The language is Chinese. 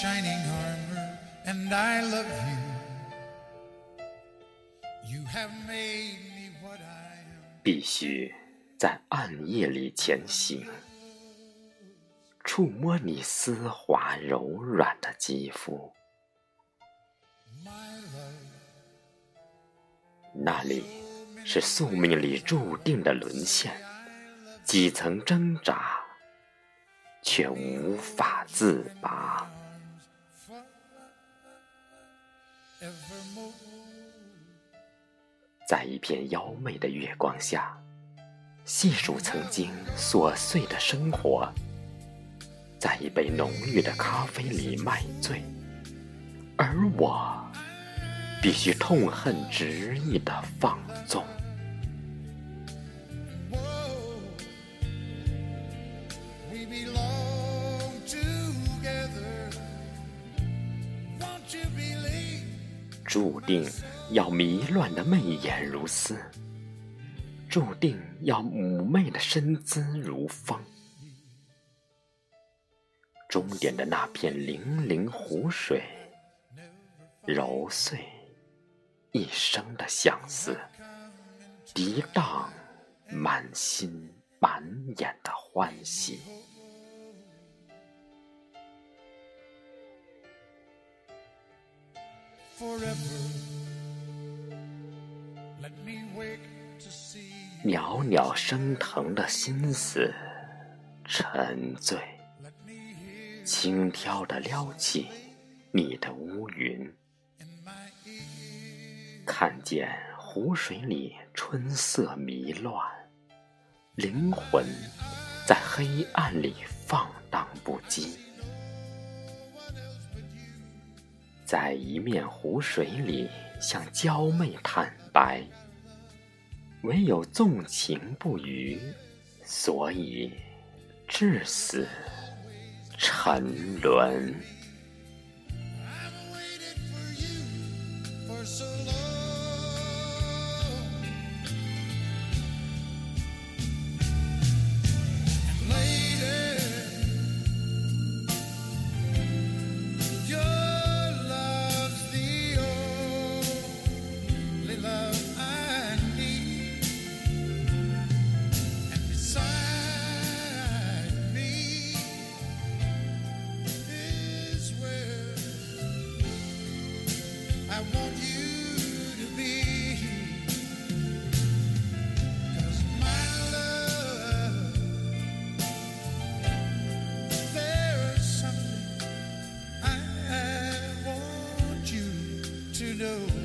shining armor, and I love you. You have made me what I am. 必须在暗夜里前行，触摸你丝滑柔软的肌肤，那里是宿命里注定的沦陷，几层挣扎，却无法自拔。在一片妖媚的月光下，细数曾经琐碎的生活，在一杯浓郁的咖啡里买醉，而我必须痛恨执意的放纵。注定要迷乱的媚眼如丝，注定要妩媚的身姿如风。终点的那片粼粼湖水，揉碎一生的相思，涤荡满心满眼的欢喜。袅袅升腾的心思，沉醉。轻佻地撩起你的乌云看见湖水里春色迷乱，灵魂在黑暗里放荡不羁，在一面湖水里向娇媚坦白，唯有纵情不渝，所以至死沉沦。Know.